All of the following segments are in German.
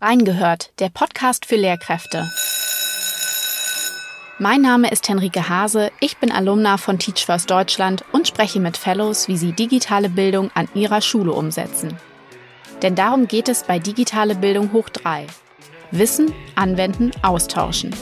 Reingehört, der Podcast für Lehrkräfte. Mein Name ist Henrike Hase, ich bin Alumna von Teach First Deutschland und spreche mit Fellows, wie sie digitale Bildung an ihrer Schule umsetzen. Denn darum geht es bei Digitale Bildung hoch 3. Wissen, anwenden, austauschen.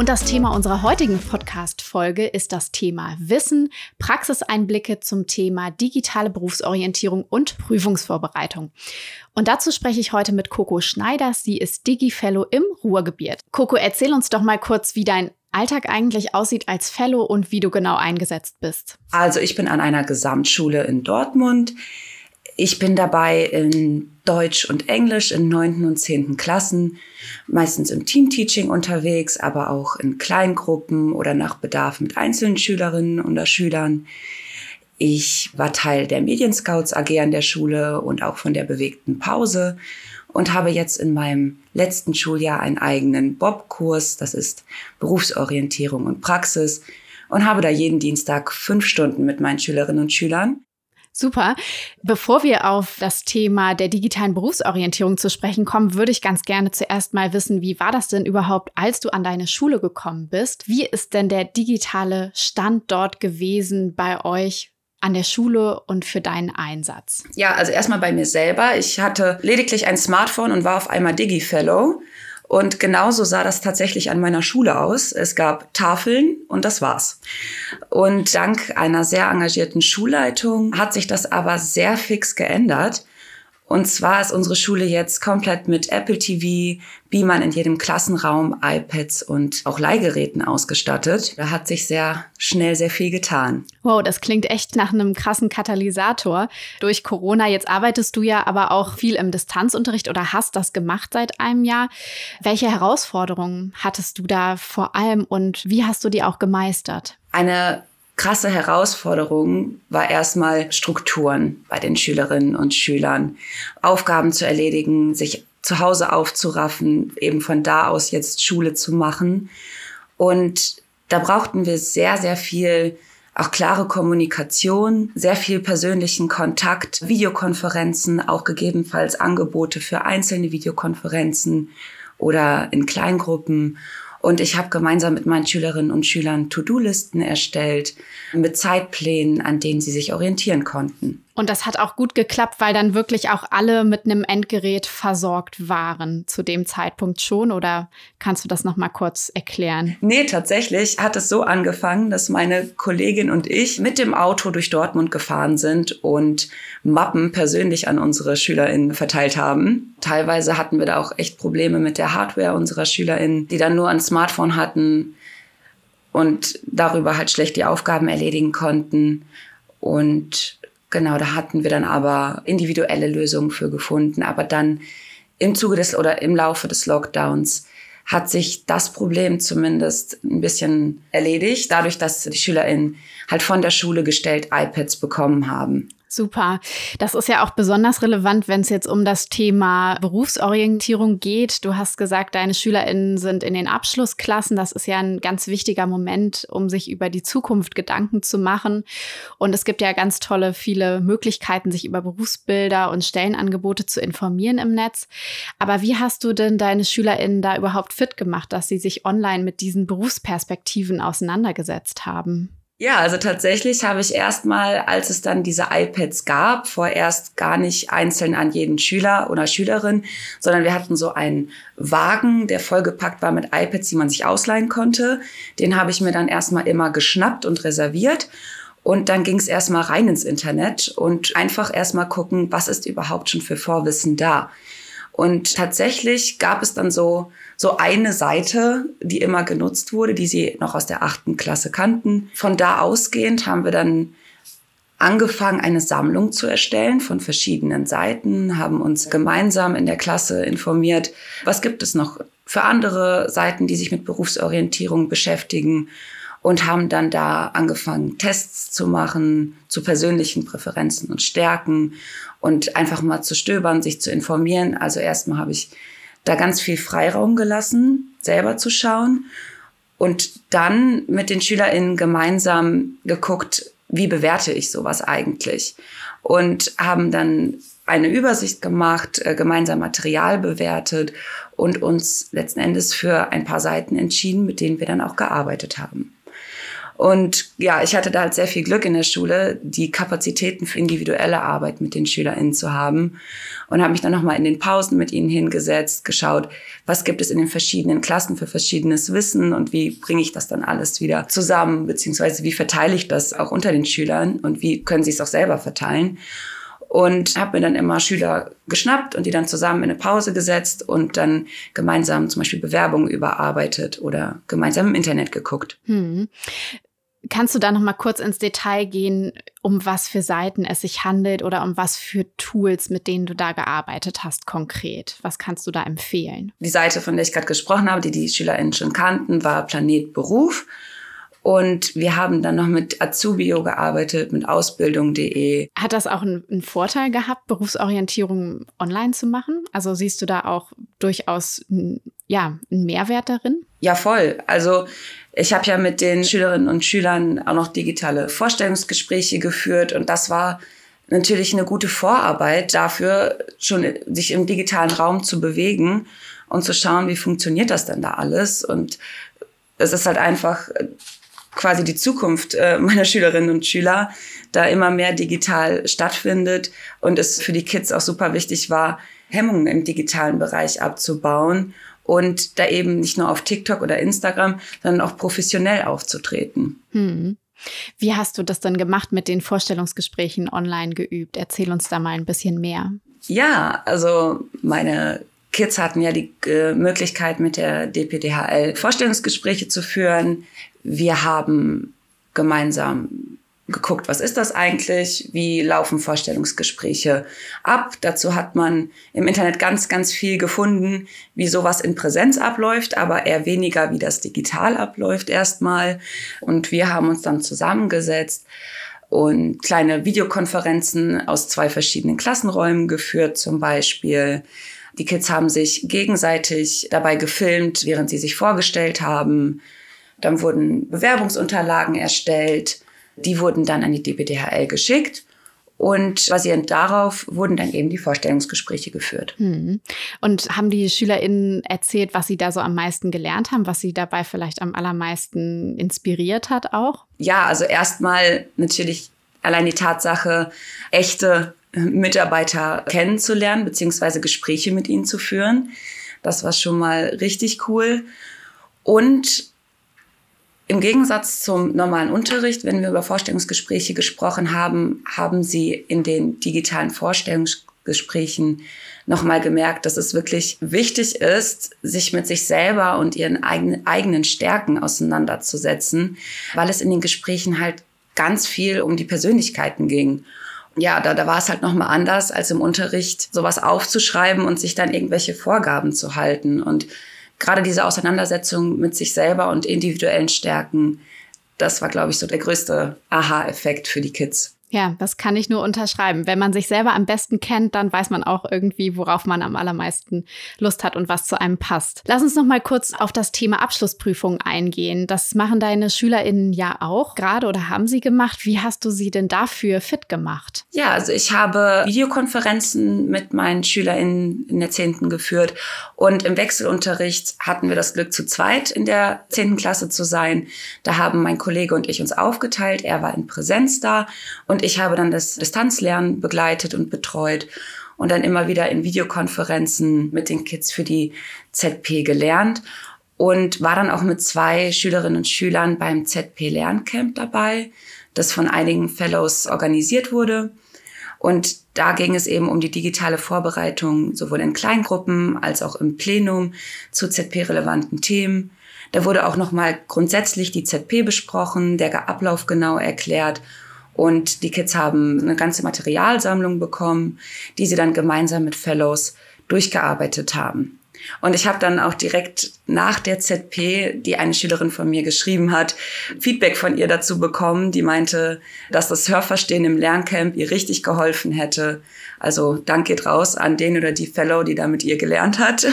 Und das Thema unserer heutigen Podcast-Folge ist das Thema Wissen, Praxiseinblicke zum Thema digitale Berufsorientierung und Prüfungsvorbereitung. Und dazu spreche ich heute mit Coco Schneider. Sie ist Digi-Fellow im Ruhrgebiet. Coco, erzähl uns doch mal kurz, wie dein Alltag eigentlich aussieht als Fellow und wie du genau eingesetzt bist. Also ich bin an einer Gesamtschule in Dortmund. Ich bin dabei in Deutsch und Englisch in neunten und zehnten Klassen, meistens im Teamteaching unterwegs, aber auch in Kleingruppen oder nach Bedarf mit einzelnen Schülerinnen oder Schülern. Ich war Teil der Medienscouts AG an der Schule und auch von der bewegten Pause und habe jetzt in meinem letzten Schuljahr einen eigenen Bob-Kurs, das ist Berufsorientierung und Praxis, und habe da jeden Dienstag fünf Stunden mit meinen Schülerinnen und Schülern. Super. Bevor wir auf das Thema der digitalen Berufsorientierung zu sprechen kommen, würde ich ganz gerne zuerst mal wissen, wie war das denn überhaupt, als du an deine Schule gekommen bist? Wie ist denn der digitale Stand dort gewesen bei euch? an der Schule und für deinen Einsatz? Ja, also erstmal bei mir selber. Ich hatte lediglich ein Smartphone und war auf einmal Digi-Fellow. Und genauso sah das tatsächlich an meiner Schule aus. Es gab Tafeln und das war's. Und dank einer sehr engagierten Schulleitung hat sich das aber sehr fix geändert. Und zwar ist unsere Schule jetzt komplett mit Apple TV, Beamern in jedem Klassenraum, iPads und auch Leihgeräten ausgestattet. Da hat sich sehr schnell sehr viel getan. Wow, das klingt echt nach einem krassen Katalysator. Durch Corona, jetzt arbeitest du ja aber auch viel im Distanzunterricht oder hast das gemacht seit einem Jahr. Welche Herausforderungen hattest du da vor allem und wie hast du die auch gemeistert? Eine krasse Herausforderung war erstmal Strukturen bei den Schülerinnen und Schülern, Aufgaben zu erledigen, sich zu Hause aufzuraffen, eben von da aus jetzt Schule zu machen. Und da brauchten wir sehr, sehr viel auch klare Kommunikation, sehr viel persönlichen Kontakt, Videokonferenzen, auch gegebenenfalls Angebote für einzelne Videokonferenzen oder in Kleingruppen. Und ich habe gemeinsam mit meinen Schülerinnen und Schülern To-Do-Listen erstellt mit Zeitplänen, an denen sie sich orientieren konnten. Und das hat auch gut geklappt, weil dann wirklich auch alle mit einem Endgerät versorgt waren zu dem Zeitpunkt schon. Oder kannst du das noch mal kurz erklären? Nee, tatsächlich hat es so angefangen, dass meine Kollegin und ich mit dem Auto durch Dortmund gefahren sind und Mappen persönlich an unsere SchülerInnen verteilt haben. Teilweise hatten wir da auch echt Probleme mit der Hardware unserer SchülerInnen, die dann nur ein Smartphone hatten und darüber halt schlecht die Aufgaben erledigen konnten. Und Genau, da hatten wir dann aber individuelle Lösungen für gefunden. Aber dann im Zuge des oder im Laufe des Lockdowns hat sich das Problem zumindest ein bisschen erledigt, dadurch, dass die SchülerInnen halt von der Schule gestellt iPads bekommen haben. Super. Das ist ja auch besonders relevant, wenn es jetzt um das Thema Berufsorientierung geht. Du hast gesagt, deine SchülerInnen sind in den Abschlussklassen. Das ist ja ein ganz wichtiger Moment, um sich über die Zukunft Gedanken zu machen. Und es gibt ja ganz tolle, viele Möglichkeiten, sich über Berufsbilder und Stellenangebote zu informieren im Netz. Aber wie hast du denn deine SchülerInnen da überhaupt fit gemacht, dass sie sich online mit diesen Berufsperspektiven auseinandergesetzt haben? Ja, also tatsächlich habe ich erstmal, als es dann diese iPads gab, vorerst gar nicht einzeln an jeden Schüler oder Schülerin, sondern wir hatten so einen Wagen, der vollgepackt war mit iPads, die man sich ausleihen konnte. Den habe ich mir dann erstmal immer geschnappt und reserviert. Und dann ging es erstmal rein ins Internet und einfach erstmal gucken, was ist überhaupt schon für Vorwissen da. Und tatsächlich gab es dann so, so eine Seite, die immer genutzt wurde, die sie noch aus der achten Klasse kannten. Von da ausgehend haben wir dann angefangen, eine Sammlung zu erstellen von verschiedenen Seiten, haben uns gemeinsam in der Klasse informiert, was gibt es noch für andere Seiten, die sich mit Berufsorientierung beschäftigen und haben dann da angefangen, Tests zu machen zu persönlichen Präferenzen und Stärken und einfach mal zu stöbern, sich zu informieren. Also erstmal habe ich da ganz viel Freiraum gelassen, selber zu schauen. und dann mit den SchülerInnen gemeinsam geguckt, wie bewerte ich sowas eigentlich? Und haben dann eine Übersicht gemacht, äh, gemeinsam Material bewertet und uns letzten Endes für ein paar Seiten entschieden, mit denen wir dann auch gearbeitet haben. Und ja, ich hatte da halt sehr viel Glück in der Schule, die Kapazitäten für individuelle Arbeit mit den SchülerInnen zu haben und habe mich dann nochmal in den Pausen mit ihnen hingesetzt, geschaut, was gibt es in den verschiedenen Klassen für verschiedenes Wissen und wie bringe ich das dann alles wieder zusammen, beziehungsweise wie verteile ich das auch unter den Schülern und wie können sie es auch selber verteilen und habe mir dann immer Schüler geschnappt und die dann zusammen in eine Pause gesetzt und dann gemeinsam zum Beispiel Bewerbungen überarbeitet oder gemeinsam im Internet geguckt. Hm. Kannst du da noch mal kurz ins Detail gehen, um was für Seiten es sich handelt oder um was für Tools, mit denen du da gearbeitet hast konkret? Was kannst du da empfehlen? Die Seite, von der ich gerade gesprochen habe, die die SchülerInnen schon kannten, war Planet Beruf. Und wir haben dann noch mit Azubio gearbeitet, mit Ausbildung.de. Hat das auch einen, einen, Vorteil gehabt, Berufsorientierung online zu machen? Also siehst du da auch durchaus ja, einen Mehrwert darin? Ja, voll. Also ich habe ja mit den Schülerinnen und Schülern auch noch digitale Vorstellungsgespräche geführt und das war natürlich eine gute Vorarbeit dafür, schon sich im digitalen Raum zu bewegen und zu schauen, wie funktioniert das denn da alles. Und es ist halt einfach quasi die Zukunft äh, meiner Schülerinnen und Schüler, da immer mehr digital stattfindet und es für die Kids auch super wichtig war, Hemmungen im digitalen Bereich abzubauen und da eben nicht nur auf TikTok oder Instagram, sondern auch professionell aufzutreten. Hm. Wie hast du das dann gemacht mit den Vorstellungsgesprächen online geübt? Erzähl uns da mal ein bisschen mehr. Ja, also meine Kids hatten ja die äh, Möglichkeit, mit der DPDHL Vorstellungsgespräche zu führen. Wir haben gemeinsam geguckt, was ist das eigentlich? Wie laufen Vorstellungsgespräche ab? Dazu hat man im Internet ganz, ganz viel gefunden, wie sowas in Präsenz abläuft, aber eher weniger, wie das digital abläuft erstmal. Und wir haben uns dann zusammengesetzt und kleine Videokonferenzen aus zwei verschiedenen Klassenräumen geführt zum Beispiel. Die Kids haben sich gegenseitig dabei gefilmt, während sie sich vorgestellt haben. Dann wurden Bewerbungsunterlagen erstellt. Die wurden dann an die DPDHL geschickt. Und basierend darauf wurden dann eben die Vorstellungsgespräche geführt. Hm. Und haben die SchülerInnen erzählt, was sie da so am meisten gelernt haben, was sie dabei vielleicht am allermeisten inspiriert hat auch? Ja, also erstmal natürlich allein die Tatsache, echte Mitarbeiter kennenzulernen, beziehungsweise Gespräche mit ihnen zu führen. Das war schon mal richtig cool. Und im Gegensatz zum normalen Unterricht, wenn wir über Vorstellungsgespräche gesprochen haben, haben Sie in den digitalen Vorstellungsgesprächen nochmal gemerkt, dass es wirklich wichtig ist, sich mit sich selber und ihren eigenen, Stärken auseinanderzusetzen, weil es in den Gesprächen halt ganz viel um die Persönlichkeiten ging. Ja, da, da war es halt nochmal anders, als im Unterricht sowas aufzuschreiben und sich dann irgendwelche Vorgaben zu halten. Und gerade diese Auseinandersetzung mit sich selber und individuellen Stärken, das war, glaube ich, so der größte Aha-Effekt für die Kids. Ja, das kann ich nur unterschreiben. Wenn man sich selber am besten kennt, dann weiß man auch irgendwie, worauf man am allermeisten Lust hat und was zu einem passt. Lass uns noch mal kurz auf das Thema Abschlussprüfung eingehen. Das machen deine SchülerInnen ja auch gerade oder haben sie gemacht. Wie hast du sie denn dafür fit gemacht? Ja, also ich habe Videokonferenzen mit meinen SchülerInnen in der Zehnten geführt und im Wechselunterricht hatten wir das Glück, zu zweit in der zehnten Klasse zu sein. Da haben mein Kollege und ich uns aufgeteilt. Er war in Präsenz da und und ich habe dann das Distanzlernen begleitet und betreut und dann immer wieder in Videokonferenzen mit den Kids für die ZP gelernt und war dann auch mit zwei Schülerinnen und Schülern beim ZP Lerncamp dabei, das von einigen Fellows organisiert wurde. Und da ging es eben um die digitale Vorbereitung sowohl in Kleingruppen als auch im Plenum zu ZP-relevanten Themen. Da wurde auch nochmal grundsätzlich die ZP besprochen, der Ablauf genau erklärt und die Kids haben eine ganze Materialsammlung bekommen, die sie dann gemeinsam mit Fellows durchgearbeitet haben. Und ich habe dann auch direkt nach der ZP, die eine Schülerin von mir geschrieben hat, Feedback von ihr dazu bekommen, die meinte, dass das Hörverstehen im Lerncamp ihr richtig geholfen hätte. Also Dank geht raus an den oder die Fellow, die da mit ihr gelernt hat.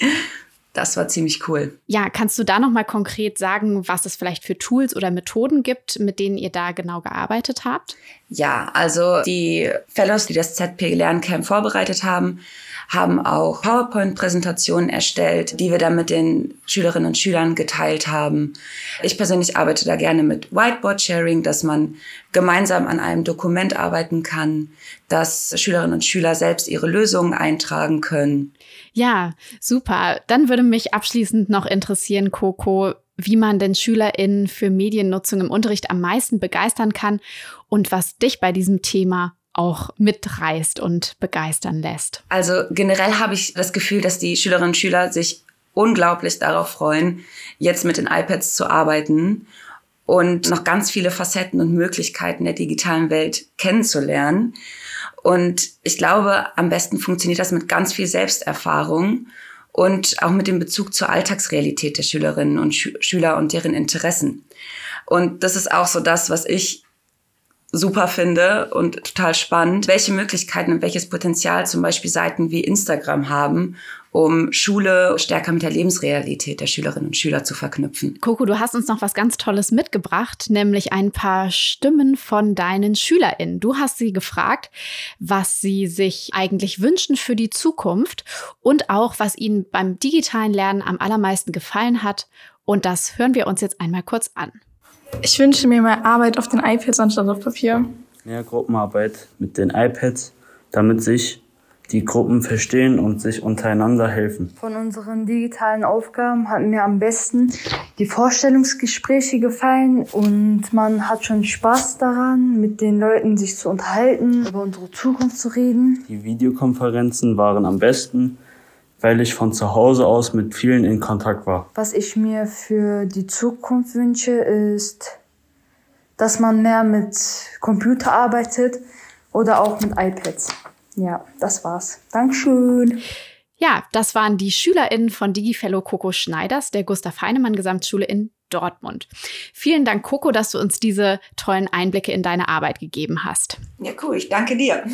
das war ziemlich cool. Ja, kannst du da noch mal konkret sagen, was es vielleicht für Tools oder Methoden gibt, mit denen ihr da genau gearbeitet habt? Ja, also die Fellows, die das ZP Lerncamp vorbereitet haben, haben auch PowerPoint-Präsentationen erstellt, die wir dann mit den Schülerinnen und Schülern geteilt haben. Ich persönlich arbeite da gerne mit Whiteboard-Sharing, dass man gemeinsam an einem Dokument arbeiten kann, dass Schülerinnen und Schüler selbst ihre Lösungen eintragen können. Ja, super. Dann würde mich abschließend noch interessieren, Coco, wie man denn SchülerInnen für Mediennutzung im Unterricht am meisten begeistern kann und was dich bei diesem Thema auch mitreißt und begeistern lässt. Also generell habe ich das Gefühl, dass die Schülerinnen und Schüler sich unglaublich darauf freuen, jetzt mit den iPads zu arbeiten und noch ganz viele Facetten und Möglichkeiten der digitalen Welt kennenzulernen. Und ich glaube, am besten funktioniert das mit ganz viel Selbsterfahrung und auch mit dem Bezug zur Alltagsrealität der Schülerinnen und Schü Schüler und deren Interessen. Und das ist auch so das, was ich super finde und total spannend, welche Möglichkeiten und welches Potenzial zum Beispiel Seiten wie Instagram haben, um Schule stärker mit der Lebensrealität der Schülerinnen und Schüler zu verknüpfen. Coco, du hast uns noch was ganz Tolles mitgebracht, nämlich ein paar Stimmen von deinen SchülerInnen. Du hast sie gefragt, was sie sich eigentlich wünschen für die Zukunft und auch, was ihnen beim digitalen Lernen am allermeisten gefallen hat. Und das hören wir uns jetzt einmal kurz an. Ich wünsche mir mehr Arbeit auf den iPads anstatt auf Papier. Mehr Gruppenarbeit mit den iPads, damit sich die Gruppen verstehen und sich untereinander helfen. Von unseren digitalen Aufgaben hat mir am besten die Vorstellungsgespräche gefallen und man hat schon Spaß daran, mit den Leuten sich zu unterhalten, über unsere Zukunft zu reden. Die Videokonferenzen waren am besten, weil ich von zu Hause aus mit vielen in Kontakt war. Was ich mir für die Zukunft wünsche, ist, dass man mehr mit Computer arbeitet oder auch mit iPads. Ja, das war's. Dankeschön. Ja, das waren die SchülerInnen von DigiFellow Coco Schneiders der Gustav Heinemann Gesamtschule in Dortmund. Vielen Dank, Coco, dass du uns diese tollen Einblicke in deine Arbeit gegeben hast. Ja, cool. Ich danke dir.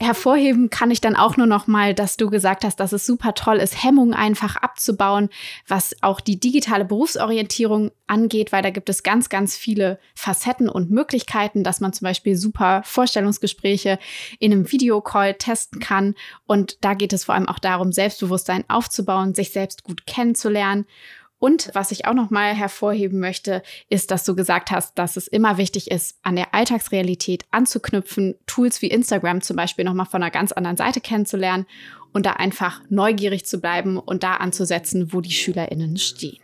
Hervorheben kann ich dann auch nur noch mal, dass du gesagt hast, dass es super toll ist, Hemmungen einfach abzubauen, was auch die digitale Berufsorientierung angeht, weil da gibt es ganz, ganz viele Facetten und Möglichkeiten, dass man zum Beispiel super Vorstellungsgespräche in einem Videocall testen kann. Und da geht es vor allem auch darum, Selbstbewusstsein aufzubauen, sich selbst gut kennenzulernen. Und was ich auch noch mal hervorheben möchte, ist, dass du gesagt hast, dass es immer wichtig ist, an der Alltagsrealität anzuknüpfen, Tools wie Instagram zum Beispiel noch mal von einer ganz anderen Seite kennenzulernen und da einfach neugierig zu bleiben und da anzusetzen, wo die SchülerInnen stehen.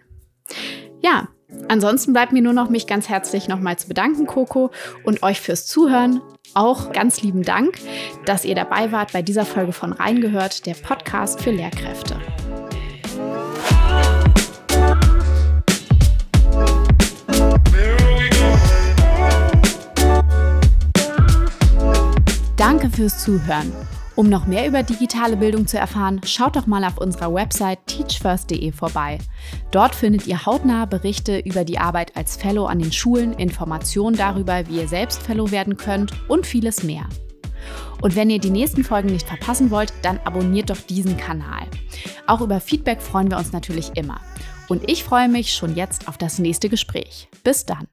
Ja, ansonsten bleibt mir nur noch mich ganz herzlich nochmal zu bedanken, Coco, und euch fürs Zuhören. Auch ganz lieben Dank, dass ihr dabei wart bei dieser Folge von Reingehört, der Podcast für Lehrkräfte. Danke fürs Zuhören. Um noch mehr über digitale Bildung zu erfahren, schaut doch mal auf unserer Website teachfirst.de vorbei. Dort findet ihr hautnah Berichte über die Arbeit als Fellow an den Schulen, Informationen darüber, wie ihr selbst Fellow werden könnt und vieles mehr. Und wenn ihr die nächsten Folgen nicht verpassen wollt, dann abonniert doch diesen Kanal. Auch über Feedback freuen wir uns natürlich immer. Und ich freue mich schon jetzt auf das nächste Gespräch. Bis dann.